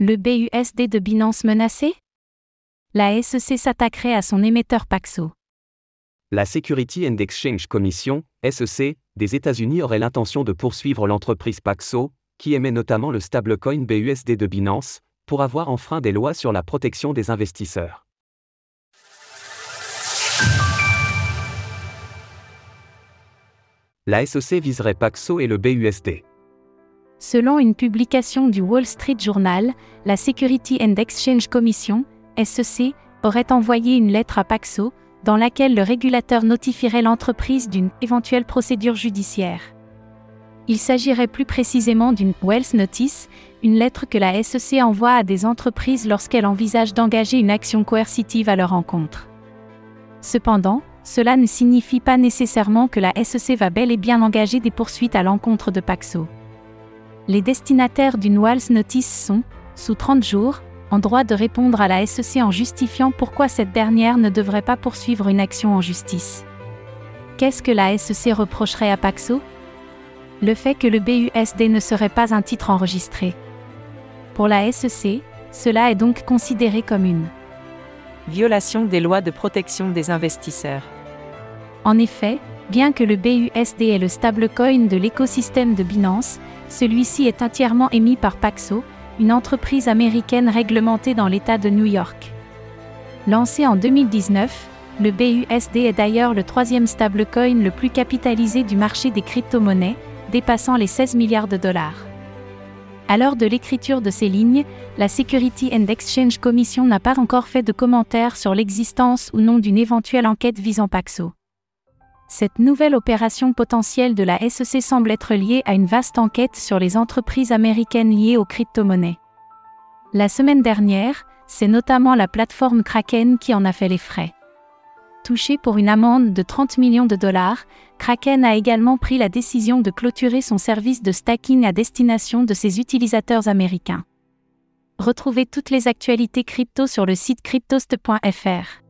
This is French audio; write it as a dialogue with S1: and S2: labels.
S1: Le BUSD de Binance menacé? La SEC s'attaquerait à son émetteur Paxo.
S2: La Security and Exchange Commission, SEC, des États-Unis aurait l'intention de poursuivre l'entreprise Paxo, qui émet notamment le stablecoin BUSD de Binance, pour avoir enfreint des lois sur la protection des investisseurs. La SEC viserait Paxo et le BUSD.
S1: Selon une publication du Wall Street Journal, la Security and Exchange Commission, SEC, aurait envoyé une lettre à Paxo, dans laquelle le régulateur notifierait l'entreprise d'une éventuelle procédure judiciaire. Il s'agirait plus précisément d'une Wells Notice, une lettre que la SEC envoie à des entreprises lorsqu'elles envisagent d'engager une action coercitive à leur encontre. Cependant, cela ne signifie pas nécessairement que la SEC va bel et bien engager des poursuites à l'encontre de Paxo. Les destinataires d'une Wells Notice sont, sous 30 jours, en droit de répondre à la SEC en justifiant pourquoi cette dernière ne devrait pas poursuivre une action en justice. Qu'est-ce que la SEC reprocherait à Paxo? Le fait que le BUSD ne serait pas un titre enregistré. Pour la SEC, cela est donc considéré comme une
S3: violation des lois de protection des investisseurs.
S1: En effet, bien que le BUSD est le stablecoin de l'écosystème de Binance, celui-ci est entièrement émis par Paxo, une entreprise américaine réglementée dans l'État de New York. Lancé en 2019, le BUSD est d'ailleurs le troisième stablecoin le plus capitalisé du marché des crypto-monnaies, dépassant les 16 milliards de dollars. À l'heure de l'écriture de ces lignes, la Security and Exchange Commission n'a pas encore fait de commentaires sur l'existence ou non d'une éventuelle enquête visant Paxo. Cette nouvelle opération potentielle de la SEC semble être liée à une vaste enquête sur les entreprises américaines liées aux crypto-monnaies. La semaine dernière, c'est notamment la plateforme Kraken qui en a fait les frais. Touché pour une amende de 30 millions de dollars, Kraken a également pris la décision de clôturer son service de stacking à destination de ses utilisateurs américains. Retrouvez toutes les actualités crypto sur le site cryptost.fr.